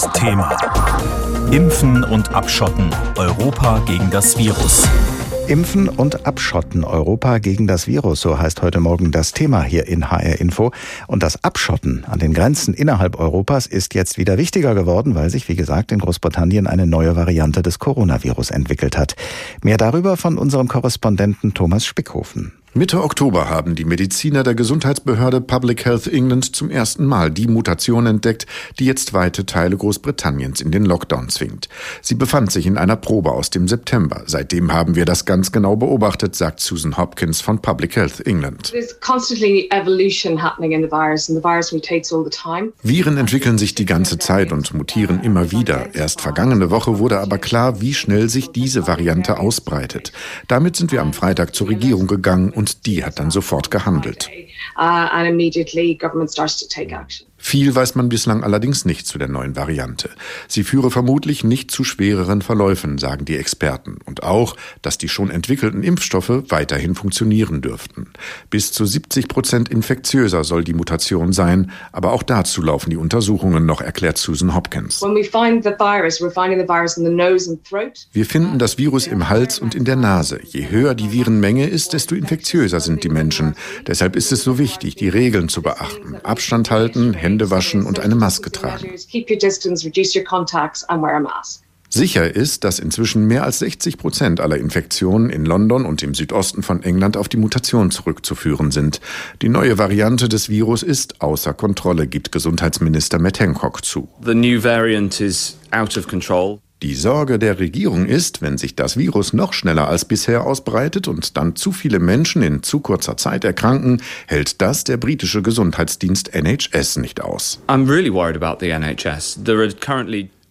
Das Thema. Impfen und Abschotten. Europa gegen das Virus. Impfen und Abschotten Europa gegen das Virus, so heißt heute Morgen das Thema hier in HR Info. Und das Abschotten an den Grenzen innerhalb Europas ist jetzt wieder wichtiger geworden, weil sich, wie gesagt, in Großbritannien eine neue Variante des Coronavirus entwickelt hat. Mehr darüber von unserem Korrespondenten Thomas Spickhofen. Mitte Oktober haben die Mediziner der Gesundheitsbehörde Public Health England zum ersten Mal die Mutation entdeckt, die jetzt weite Teile Großbritanniens in den Lockdown zwingt. Sie befand sich in einer Probe aus dem September. Seitdem haben wir das ganz genau beobachtet, sagt Susan Hopkins von Public Health England. Viren entwickeln sich die ganze Zeit und mutieren immer wieder. Erst vergangene Woche wurde aber klar, wie schnell sich diese Variante ausbreitet. Damit sind wir am Freitag zur Regierung gegangen und die hat dann sofort gehandelt. Viel weiß man bislang allerdings nicht zu der neuen Variante. Sie führe vermutlich nicht zu schwereren Verläufen, sagen die Experten. Und auch, dass die schon entwickelten Impfstoffe weiterhin funktionieren dürften. Bis zu 70 Prozent infektiöser soll die Mutation sein. Aber auch dazu laufen die Untersuchungen noch, erklärt Susan Hopkins. Wir finden das Virus im Hals und in der Nase. Je höher die Virenmenge ist, desto infektiöser sind die Menschen. Deshalb ist es so wichtig, die Regeln zu beachten. Abstand halten, Hände waschen und eine Maske tragen. Sicher ist, dass inzwischen mehr als 60 Prozent aller Infektionen in London und im Südosten von England auf die Mutation zurückzuführen sind. Die neue Variante des Virus ist außer Kontrolle, gibt Gesundheitsminister Matt Hancock zu. The new variant is out of control. Die Sorge der Regierung ist, wenn sich das Virus noch schneller als bisher ausbreitet und dann zu viele Menschen in zu kurzer Zeit erkranken, hält das der britische Gesundheitsdienst NHS nicht aus.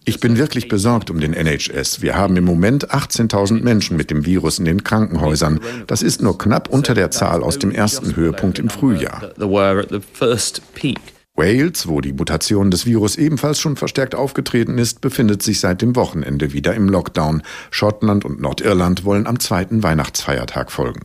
ich bin wirklich besorgt um den NHS. Wir haben im Moment 18.000 Menschen mit dem Virus in den Krankenhäusern. Das ist nur knapp unter der Zahl aus dem ersten Höhepunkt im Frühjahr. Wales, wo die Mutation des Virus ebenfalls schon verstärkt aufgetreten ist, befindet sich seit dem Wochenende wieder im Lockdown. Schottland und Nordirland wollen am zweiten Weihnachtsfeiertag folgen.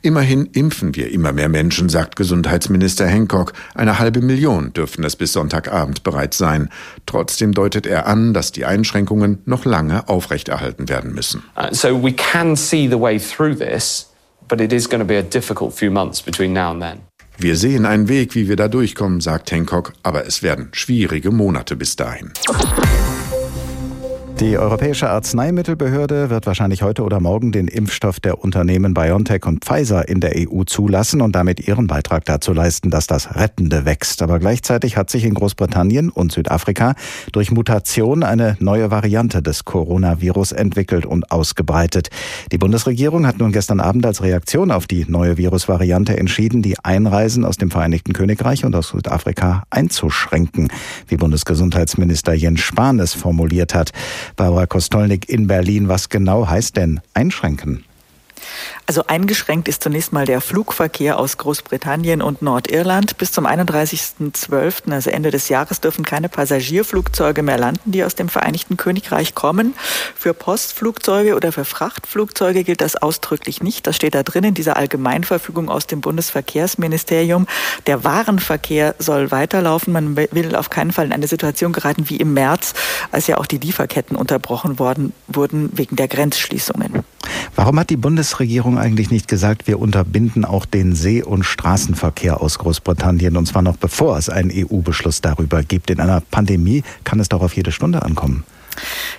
Immerhin impfen wir immer mehr Menschen, sagt Gesundheitsminister Hancock. Eine halbe Million dürften es bis Sonntagabend bereits sein. Trotzdem deutet er an, dass die Einschränkungen noch lange aufrechterhalten werden müssen. Uh, so we can see the way through this, but it is going to be a difficult few months between now and then. Wir sehen einen Weg, wie wir da durchkommen, sagt Hancock, aber es werden schwierige Monate bis dahin. Die Europäische Arzneimittelbehörde wird wahrscheinlich heute oder morgen den Impfstoff der Unternehmen BioNTech und Pfizer in der EU zulassen und damit ihren Beitrag dazu leisten, dass das Rettende wächst. Aber gleichzeitig hat sich in Großbritannien und Südafrika durch Mutation eine neue Variante des Coronavirus entwickelt und ausgebreitet. Die Bundesregierung hat nun gestern Abend als Reaktion auf die neue Virusvariante entschieden, die Einreisen aus dem Vereinigten Königreich und aus Südafrika einzuschränken, wie Bundesgesundheitsminister Jens Spahn es formuliert hat. Barbara Kostolnik in Berlin. Was genau heißt denn einschränken? Also eingeschränkt ist zunächst mal der Flugverkehr aus Großbritannien und Nordirland. Bis zum 31.12., also Ende des Jahres, dürfen keine Passagierflugzeuge mehr landen, die aus dem Vereinigten Königreich kommen. Für Postflugzeuge oder für Frachtflugzeuge gilt das ausdrücklich nicht. Das steht da drin in dieser Allgemeinverfügung aus dem Bundesverkehrsministerium. Der Warenverkehr soll weiterlaufen. Man will auf keinen Fall in eine Situation geraten wie im März, als ja auch die Lieferketten unterbrochen worden wurden wegen der Grenzschließungen. Warum hat die Bundesregierung eigentlich nicht gesagt, wir unterbinden auch den See- und Straßenverkehr aus Großbritannien und zwar noch bevor es einen EU-Beschluss darüber gibt? In einer Pandemie kann es doch auf jede Stunde ankommen.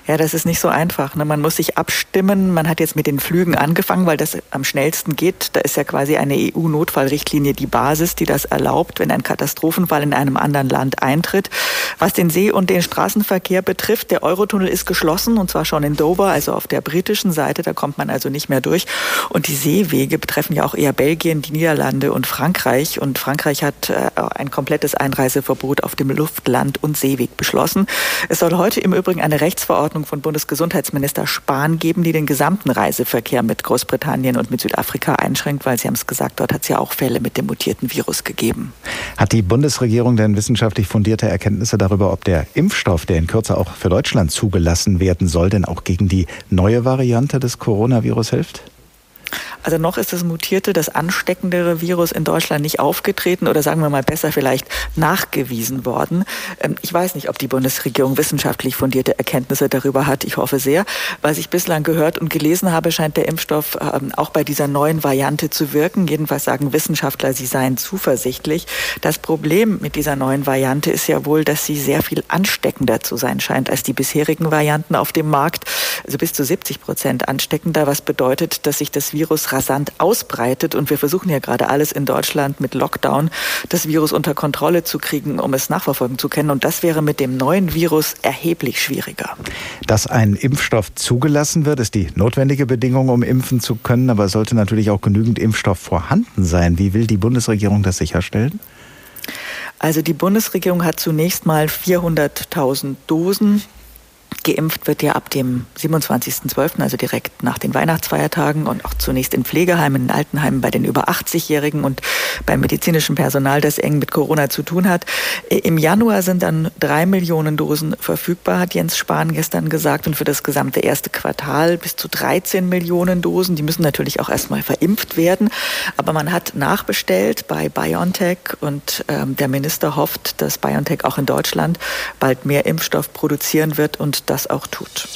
Ja, das ist nicht so einfach. Ne? Man muss sich abstimmen. Man hat jetzt mit den Flügen angefangen, weil das am schnellsten geht. Da ist ja quasi eine EU-Notfallrichtlinie die Basis, die das erlaubt, wenn ein Katastrophenfall in einem anderen Land eintritt. Was den See- und den Straßenverkehr betrifft, der Eurotunnel ist geschlossen und zwar schon in Dover, also auf der britischen Seite. Da kommt man also nicht mehr durch. Und die Seewege betreffen ja auch eher Belgien, die Niederlande und Frankreich. Und Frankreich hat äh, ein komplettes Einreiseverbot auf dem Luft-, Land- und Seeweg beschlossen. Es soll heute im Übrigen eine Rechtsverordnung von Bundesgesundheitsminister Spahn geben, die den gesamten Reiseverkehr mit Großbritannien und mit Südafrika einschränkt, weil Sie haben es gesagt, dort hat es ja auch Fälle mit dem mutierten Virus gegeben. Hat die Bundesregierung denn wissenschaftlich fundierte Erkenntnisse darüber, ob der Impfstoff, der in Kürze auch für Deutschland zugelassen werden soll, denn auch gegen die neue Variante des Coronavirus hilft? Also noch ist das mutierte, das ansteckendere Virus in Deutschland nicht aufgetreten oder sagen wir mal besser vielleicht nachgewiesen worden. Ähm, ich weiß nicht, ob die Bundesregierung wissenschaftlich fundierte Erkenntnisse darüber hat. Ich hoffe sehr. Was ich bislang gehört und gelesen habe, scheint der Impfstoff ähm, auch bei dieser neuen Variante zu wirken. Jedenfalls sagen Wissenschaftler, sie seien zuversichtlich. Das Problem mit dieser neuen Variante ist ja wohl, dass sie sehr viel ansteckender zu sein scheint als die bisherigen Varianten auf dem Markt. Also bis zu 70 Prozent ansteckender, was bedeutet, dass sich das Virus rasant ausbreitet. Und wir versuchen ja gerade alles in Deutschland mit Lockdown, das Virus unter Kontrolle zu kriegen, um es nachverfolgen zu können. Und das wäre mit dem neuen Virus erheblich schwieriger. Dass ein Impfstoff zugelassen wird, ist die notwendige Bedingung, um impfen zu können. Aber es sollte natürlich auch genügend Impfstoff vorhanden sein. Wie will die Bundesregierung das sicherstellen? Also die Bundesregierung hat zunächst mal 400.000 Dosen Geimpft wird ja ab dem 27.12., also direkt nach den Weihnachtsfeiertagen und auch zunächst in Pflegeheimen, in Altenheimen bei den über 80-Jährigen und beim medizinischen Personal, das eng mit Corona zu tun hat. Im Januar sind dann drei Millionen Dosen verfügbar, hat Jens Spahn gestern gesagt, und für das gesamte erste Quartal bis zu 13 Millionen Dosen. Die müssen natürlich auch erstmal verimpft werden, aber man hat nachbestellt bei BioNTech und ähm, der Minister hofft, dass BioNTech auch in Deutschland bald mehr Impfstoff produzieren wird und das auch tut.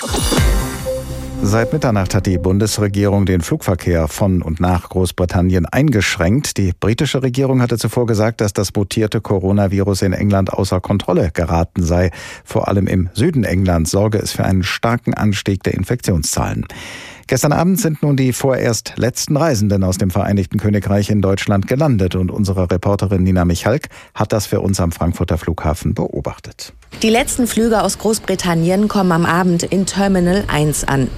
Seit Mitternacht hat die Bundesregierung den Flugverkehr von und nach Großbritannien eingeschränkt. Die britische Regierung hatte zuvor gesagt, dass das mutierte Coronavirus in England außer Kontrolle geraten sei. Vor allem im Süden Englands sorge es für einen starken Anstieg der Infektionszahlen. Gestern Abend sind nun die vorerst letzten Reisenden aus dem Vereinigten Königreich in Deutschland gelandet und unsere Reporterin Nina Michalk hat das für uns am Frankfurter Flughafen beobachtet. Die letzten Flüge aus Großbritannien kommen am Abend in Terminal 1 an.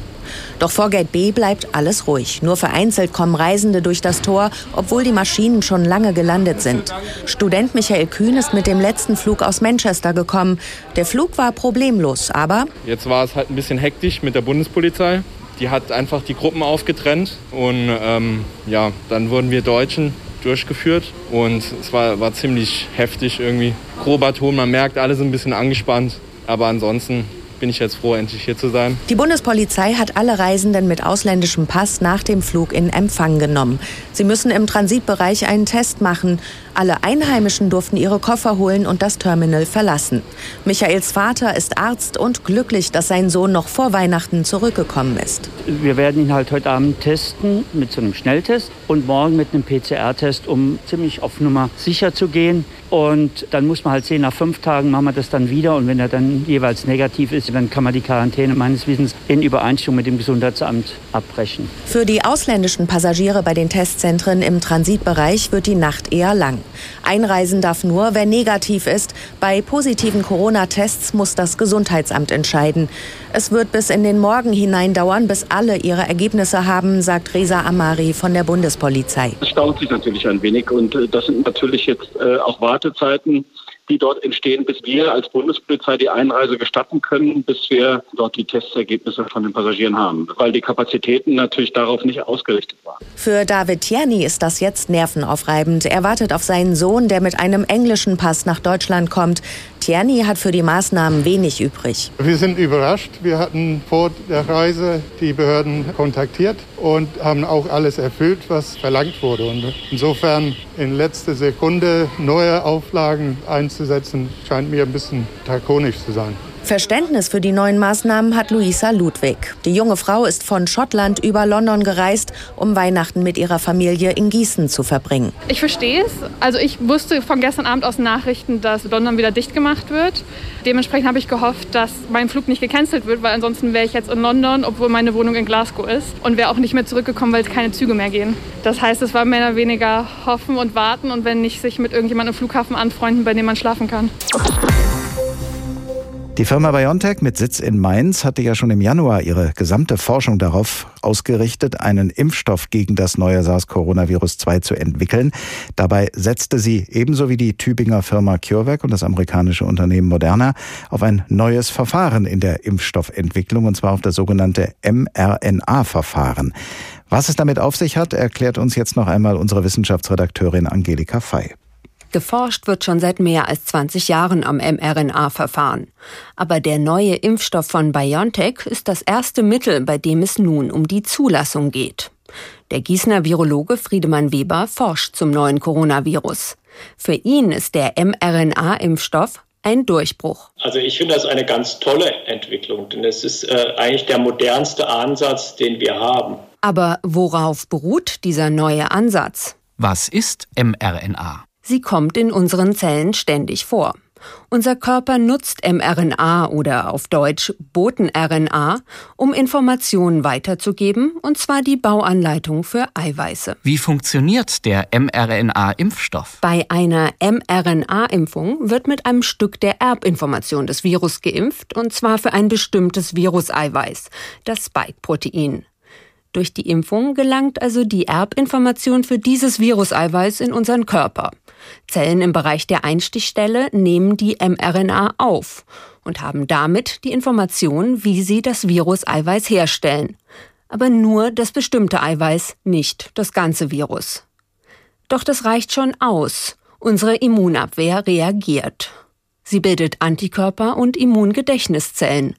Doch vor Gate B bleibt alles ruhig. Nur vereinzelt kommen Reisende durch das Tor, obwohl die Maschinen schon lange gelandet sind. Student Michael Kühn ist mit dem letzten Flug aus Manchester gekommen. Der Flug war problemlos, aber. Jetzt war es halt ein bisschen hektisch mit der Bundespolizei. Die hat einfach die Gruppen aufgetrennt und ähm, ja, dann wurden wir Deutschen durchgeführt und es war, war ziemlich heftig irgendwie. Grober Ton, man merkt, alle sind ein bisschen angespannt, aber ansonsten bin ich jetzt froh, endlich hier zu sein. Die Bundespolizei hat alle Reisenden mit ausländischem Pass nach dem Flug in Empfang genommen. Sie müssen im Transitbereich einen Test machen. Alle Einheimischen durften ihre Koffer holen und das Terminal verlassen. Michaels Vater ist Arzt und glücklich, dass sein Sohn noch vor Weihnachten zurückgekommen ist. Wir werden ihn halt heute Abend testen mit so einem Schnelltest und morgen mit einem PCR-Test, um ziemlich auf Nummer sicher zu gehen. Und dann muss man halt sehen, nach fünf Tagen machen wir das dann wieder. Und wenn er dann jeweils negativ ist, dann kann man die Quarantäne meines Wissens in Übereinstimmung mit dem Gesundheitsamt abbrechen. Für die ausländischen Passagiere bei den Testzentren im Transitbereich wird die Nacht eher lang. Einreisen darf nur, wer negativ ist. Bei positiven Corona-Tests muss das Gesundheitsamt entscheiden. Es wird bis in den Morgen hinein dauern, bis alle ihre Ergebnisse haben, sagt Reza Amari von der Bundespolizei. Es dauert sich natürlich ein wenig und äh, das sind natürlich jetzt äh, auch Wartezeiten die dort entstehen, bis wir als Bundespolizei die Einreise gestatten können, bis wir dort die Testergebnisse von den Passagieren haben, weil die Kapazitäten natürlich darauf nicht ausgerichtet waren. Für David Tierney ist das jetzt nervenaufreibend. Er wartet auf seinen Sohn, der mit einem englischen Pass nach Deutschland kommt. Tierney hat für die Maßnahmen wenig übrig. Wir sind überrascht. Wir hatten vor der Reise die Behörden kontaktiert und haben auch alles erfüllt, was verlangt wurde. Und insofern in letzter Sekunde neue Auflagen einzusetzen, scheint mir ein bisschen drakonisch zu sein. Verständnis für die neuen Maßnahmen hat Luisa Ludwig. Die junge Frau ist von Schottland über London gereist, um Weihnachten mit ihrer Familie in Gießen zu verbringen. Ich verstehe es. Also ich wusste von gestern Abend aus Nachrichten, dass London wieder dicht gemacht wird. Dementsprechend habe ich gehofft, dass mein Flug nicht gecancelt wird, weil ansonsten wäre ich jetzt in London, obwohl meine Wohnung in Glasgow ist und wäre auch nicht mehr zurückgekommen, weil es keine Züge mehr gehen. Das heißt, es war mehr oder weniger hoffen und warten und wenn nicht sich mit irgendjemandem im Flughafen anfreunden, bei dem man schlafen kann. Die Firma BioNTech mit Sitz in Mainz hatte ja schon im Januar ihre gesamte Forschung darauf ausgerichtet, einen Impfstoff gegen das neue SARS-Coronavirus-2 zu entwickeln. Dabei setzte sie ebenso wie die Tübinger Firma CureVac und das amerikanische Unternehmen Moderna auf ein neues Verfahren in der Impfstoffentwicklung, und zwar auf das sogenannte mRNA-Verfahren. Was es damit auf sich hat, erklärt uns jetzt noch einmal unsere Wissenschaftsredakteurin Angelika Fey. Geforscht wird schon seit mehr als 20 Jahren am mRNA-Verfahren. Aber der neue Impfstoff von BioNTech ist das erste Mittel, bei dem es nun um die Zulassung geht. Der Gießener Virologe Friedemann Weber forscht zum neuen Coronavirus. Für ihn ist der mRNA-Impfstoff ein Durchbruch. Also ich finde das eine ganz tolle Entwicklung, denn es ist äh, eigentlich der modernste Ansatz, den wir haben. Aber worauf beruht dieser neue Ansatz? Was ist mRNA? Sie kommt in unseren Zellen ständig vor. Unser Körper nutzt mRNA oder auf Deutsch Boten-RNA, um Informationen weiterzugeben, und zwar die Bauanleitung für Eiweiße. Wie funktioniert der mRNA-Impfstoff? Bei einer mRNA-Impfung wird mit einem Stück der Erbinformation des Virus geimpft, und zwar für ein bestimmtes Viruseiweiß, das Spike-Protein. Durch die Impfung gelangt also die Erbinformation für dieses Viruseiweiß in unseren Körper. Zellen im Bereich der Einstichstelle nehmen die mRNA auf und haben damit die Information, wie sie das Viruseiweiß herstellen. Aber nur das bestimmte Eiweiß, nicht das ganze Virus. Doch das reicht schon aus. Unsere Immunabwehr reagiert. Sie bildet Antikörper und Immungedächtniszellen.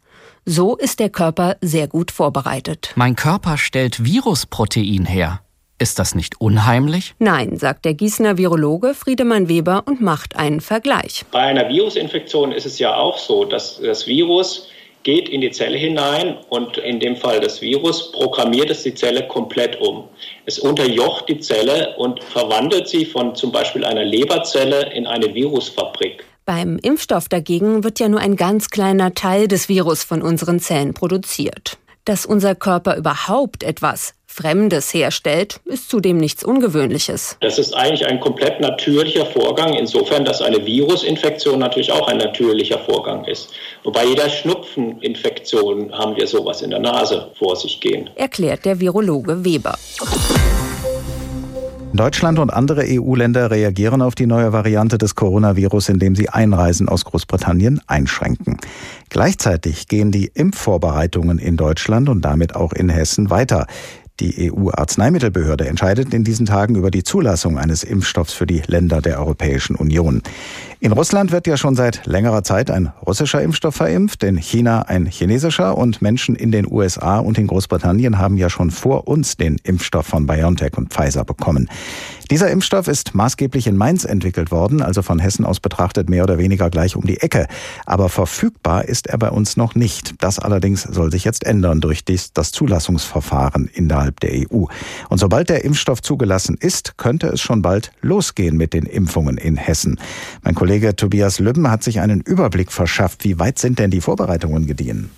So ist der Körper sehr gut vorbereitet. Mein Körper stellt Virusprotein her. Ist das nicht unheimlich? Nein, sagt der Gießener Virologe Friedemann Weber und macht einen Vergleich. Bei einer Virusinfektion ist es ja auch so, dass das Virus geht in die Zelle hinein und in dem Fall das Virus programmiert es die Zelle komplett um. Es unterjocht die Zelle und verwandelt sie von zum Beispiel einer Leberzelle in eine Virusfabrik. Beim Impfstoff dagegen wird ja nur ein ganz kleiner Teil des Virus von unseren Zellen produziert. Dass unser Körper überhaupt etwas Fremdes herstellt, ist zudem nichts Ungewöhnliches. Das ist eigentlich ein komplett natürlicher Vorgang, insofern, dass eine Virusinfektion natürlich auch ein natürlicher Vorgang ist. Und bei jeder Schnupfeninfektion haben wir sowas in der Nase vor sich gehen. Erklärt der Virologe Weber. Deutschland und andere EU-Länder reagieren auf die neue Variante des Coronavirus, indem sie Einreisen aus Großbritannien einschränken. Gleichzeitig gehen die Impfvorbereitungen in Deutschland und damit auch in Hessen weiter. Die EU-Arzneimittelbehörde entscheidet in diesen Tagen über die Zulassung eines Impfstoffs für die Länder der Europäischen Union. In Russland wird ja schon seit längerer Zeit ein russischer Impfstoff verimpft, in China ein chinesischer und Menschen in den USA und in Großbritannien haben ja schon vor uns den Impfstoff von BioNTech und Pfizer bekommen. Dieser Impfstoff ist maßgeblich in Mainz entwickelt worden, also von Hessen aus betrachtet mehr oder weniger gleich um die Ecke. Aber verfügbar ist er bei uns noch nicht. Das allerdings soll sich jetzt ändern durch das Zulassungsverfahren innerhalb der EU. Und sobald der Impfstoff zugelassen ist, könnte es schon bald losgehen mit den Impfungen in Hessen. Mein Kollege Tobias Lübben hat sich einen Überblick verschafft. Wie weit sind denn die Vorbereitungen gediehen?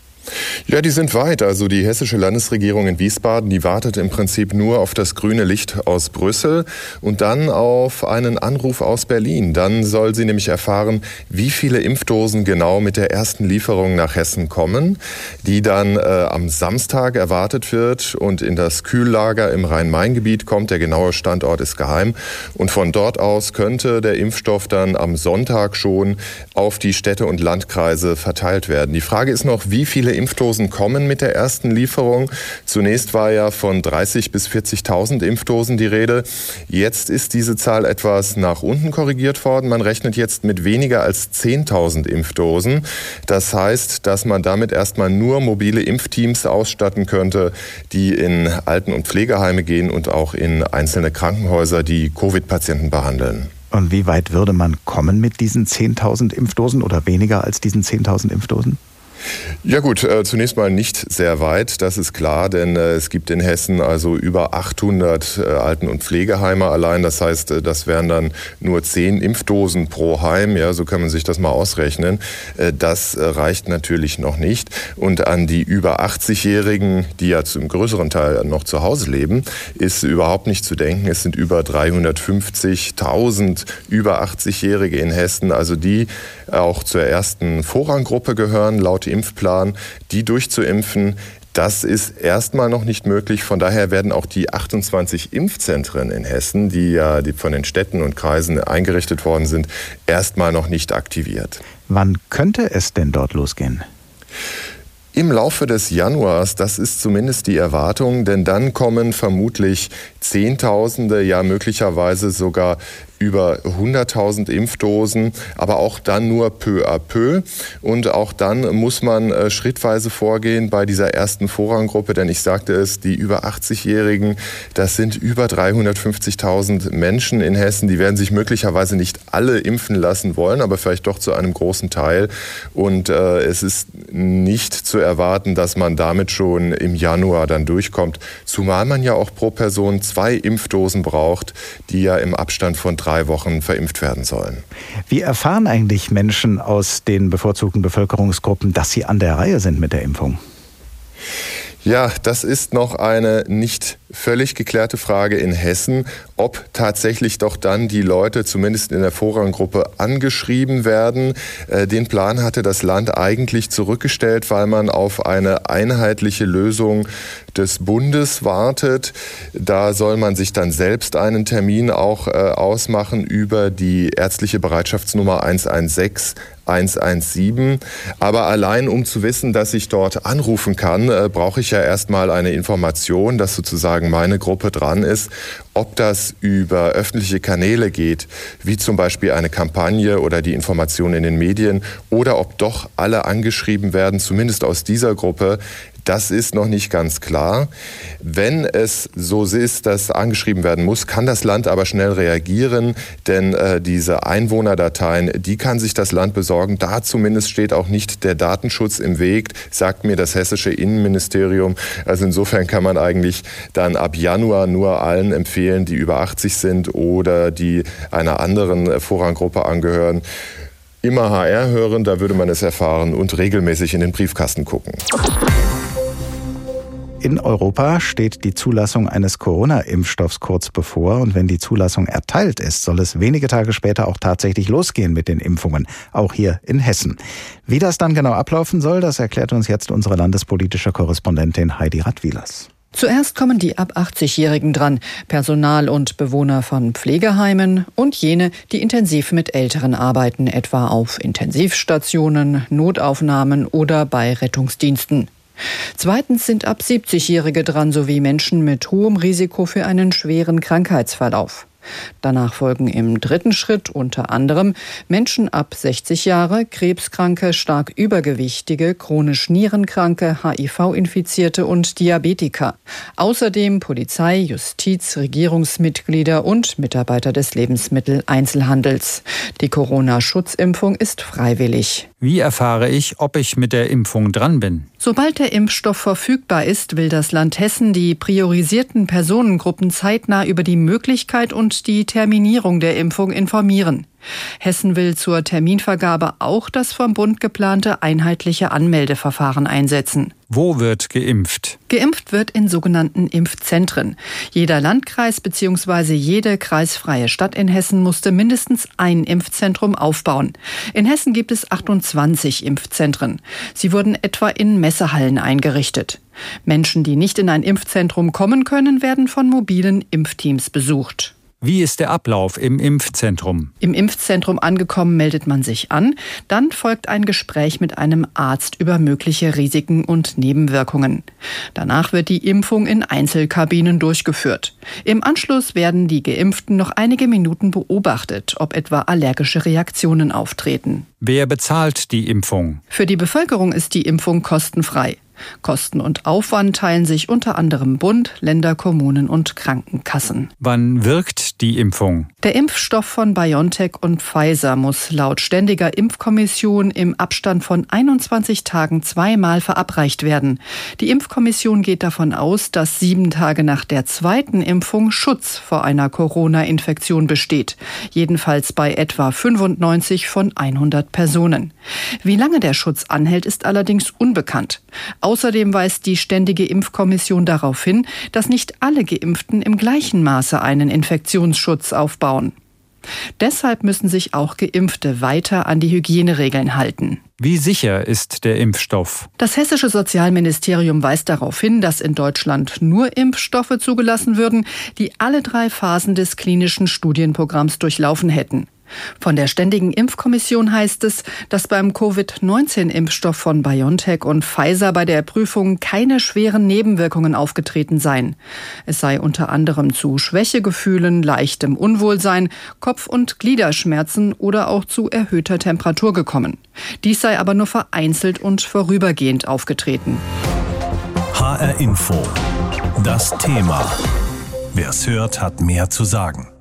Ja, die sind weit. Also die hessische Landesregierung in Wiesbaden, die wartet im Prinzip nur auf das grüne Licht aus Brüssel und dann auf einen Anruf aus Berlin. Dann soll sie nämlich erfahren, wie viele Impfdosen genau mit der ersten Lieferung nach Hessen kommen, die dann äh, am Samstag erwartet wird und in das Kühllager im Rhein-Main-Gebiet kommt. Der genaue Standort ist geheim. Und von dort aus könnte der Impfstoff dann am Sonntag schon auf die Städte und Landkreise verteilt werden. Die Frage ist noch, wie viele Impfdosen kommen mit der ersten Lieferung. Zunächst war ja von 30 bis 40.000 Impfdosen die Rede. Jetzt ist diese Zahl etwas nach unten korrigiert worden. Man rechnet jetzt mit weniger als 10.000 Impfdosen. Das heißt, dass man damit erstmal nur mobile Impfteams ausstatten könnte, die in Alten- und Pflegeheime gehen und auch in einzelne Krankenhäuser, die Covid-Patienten behandeln. Und wie weit würde man kommen mit diesen 10.000 Impfdosen oder weniger als diesen 10.000 Impfdosen? Ja gut, äh, zunächst mal nicht sehr weit, das ist klar, denn äh, es gibt in Hessen also über 800 äh, Alten- und Pflegeheime allein. Das heißt, äh, das wären dann nur 10 Impfdosen pro Heim, ja, so kann man sich das mal ausrechnen. Äh, das äh, reicht natürlich noch nicht. Und an die über 80-Jährigen, die ja zum größeren Teil noch zu Hause leben, ist überhaupt nicht zu denken. Es sind über 350.000 über 80-Jährige in Hessen, also die auch zur ersten Vorranggruppe gehören, laut Impfplan, die durchzuimpfen. Das ist erstmal noch nicht möglich. Von daher werden auch die 28 Impfzentren in Hessen, die ja von den Städten und Kreisen eingerichtet worden sind, erstmal noch nicht aktiviert. Wann könnte es denn dort losgehen? Im Laufe des Januars, das ist zumindest die Erwartung, denn dann kommen vermutlich Zehntausende, ja möglicherweise sogar über 100.000 Impfdosen, aber auch dann nur peu à peu. Und auch dann muss man äh, schrittweise vorgehen bei dieser ersten Vorranggruppe, denn ich sagte es, die über 80-Jährigen, das sind über 350.000 Menschen in Hessen, die werden sich möglicherweise nicht alle impfen lassen wollen, aber vielleicht doch zu einem großen Teil. Und äh, es ist nicht zu erwarten, dass man damit schon im Januar dann durchkommt, zumal man ja auch pro Person zwei Impfdosen braucht, die ja im Abstand von drei Wochen verimpft werden sollen. Wie erfahren eigentlich Menschen aus den bevorzugten Bevölkerungsgruppen, dass sie an der Reihe sind mit der Impfung? Ja, das ist noch eine nicht völlig geklärte Frage in Hessen, ob tatsächlich doch dann die Leute zumindest in der Vorranggruppe angeschrieben werden. Äh, den Plan hatte das Land eigentlich zurückgestellt, weil man auf eine einheitliche Lösung des Bundes wartet. Da soll man sich dann selbst einen Termin auch äh, ausmachen über die ärztliche Bereitschaftsnummer 116 117. Aber allein um zu wissen, dass ich dort anrufen kann, äh, brauche ich ja erstmal eine Information, dass sozusagen meine Gruppe dran ist. Ob das über öffentliche Kanäle geht, wie zum Beispiel eine Kampagne oder die Information in den Medien, oder ob doch alle angeschrieben werden, zumindest aus dieser Gruppe, das ist noch nicht ganz klar. Wenn es so ist, dass angeschrieben werden muss, kann das Land aber schnell reagieren, denn äh, diese Einwohnerdateien, die kann sich das Land besorgen. Da zumindest steht auch nicht der Datenschutz im Weg, sagt mir das hessische Innenministerium. Also insofern kann man eigentlich dann ab Januar nur allen empfehlen, die über 80 sind oder die einer anderen Vorranggruppe angehören, immer HR hören, da würde man es erfahren und regelmäßig in den Briefkasten gucken. In Europa steht die Zulassung eines Corona-Impfstoffs kurz bevor und wenn die Zulassung erteilt ist, soll es wenige Tage später auch tatsächlich losgehen mit den Impfungen, auch hier in Hessen. Wie das dann genau ablaufen soll, das erklärt uns jetzt unsere landespolitische Korrespondentin Heidi Radwilas. Zuerst kommen die ab 80-Jährigen dran, Personal und Bewohner von Pflegeheimen und jene, die intensiv mit Älteren arbeiten, etwa auf Intensivstationen, Notaufnahmen oder bei Rettungsdiensten. Zweitens sind ab 70-Jährige dran sowie Menschen mit hohem Risiko für einen schweren Krankheitsverlauf. Danach folgen im dritten Schritt unter anderem Menschen ab 60 Jahre, Krebskranke, stark übergewichtige, chronisch Nierenkranke, HIV-Infizierte und Diabetiker. Außerdem Polizei, Justiz, Regierungsmitglieder und Mitarbeiter des Lebensmitteleinzelhandels. Die Corona-Schutzimpfung ist freiwillig. Wie erfahre ich, ob ich mit der Impfung dran bin? Sobald der Impfstoff verfügbar ist, will das Land Hessen die priorisierten Personengruppen zeitnah über die Möglichkeit und die Terminierung der Impfung informieren. Hessen will zur Terminvergabe auch das vom Bund geplante einheitliche Anmeldeverfahren einsetzen. Wo wird geimpft? Geimpft wird in sogenannten Impfzentren. Jeder Landkreis bzw. jede kreisfreie Stadt in Hessen musste mindestens ein Impfzentrum aufbauen. In Hessen gibt es 28 Impfzentren. Sie wurden etwa in Messehallen eingerichtet. Menschen, die nicht in ein Impfzentrum kommen können, werden von mobilen Impfteams besucht. Wie ist der Ablauf im Impfzentrum? Im Impfzentrum angekommen meldet man sich an. Dann folgt ein Gespräch mit einem Arzt über mögliche Risiken und Nebenwirkungen. Danach wird die Impfung in Einzelkabinen durchgeführt. Im Anschluss werden die Geimpften noch einige Minuten beobachtet, ob etwa allergische Reaktionen auftreten. Wer bezahlt die Impfung? Für die Bevölkerung ist die Impfung kostenfrei. Kosten und Aufwand teilen sich unter anderem Bund, Länder, Kommunen und Krankenkassen. Wann wirkt die Impfung? Der Impfstoff von BioNTech und Pfizer muss laut ständiger Impfkommission im Abstand von 21 Tagen zweimal verabreicht werden. Die Impfkommission geht davon aus, dass sieben Tage nach der zweiten Impfung Schutz vor einer Corona-Infektion besteht. Jedenfalls bei etwa 95 von 100 Personen. Wie lange der Schutz anhält, ist allerdings unbekannt. Außerdem weist die Ständige Impfkommission darauf hin, dass nicht alle Geimpften im gleichen Maße einen Infektionsschutz aufbauen. Deshalb müssen sich auch Geimpfte weiter an die Hygieneregeln halten. Wie sicher ist der Impfstoff? Das hessische Sozialministerium weist darauf hin, dass in Deutschland nur Impfstoffe zugelassen würden, die alle drei Phasen des klinischen Studienprogramms durchlaufen hätten. Von der Ständigen Impfkommission heißt es, dass beim Covid-19-Impfstoff von BioNTech und Pfizer bei der Prüfung keine schweren Nebenwirkungen aufgetreten seien. Es sei unter anderem zu Schwächegefühlen, leichtem Unwohlsein, Kopf- und Gliederschmerzen oder auch zu erhöhter Temperatur gekommen. Dies sei aber nur vereinzelt und vorübergehend aufgetreten. HR Info. Das Thema. Wer es hört, hat mehr zu sagen.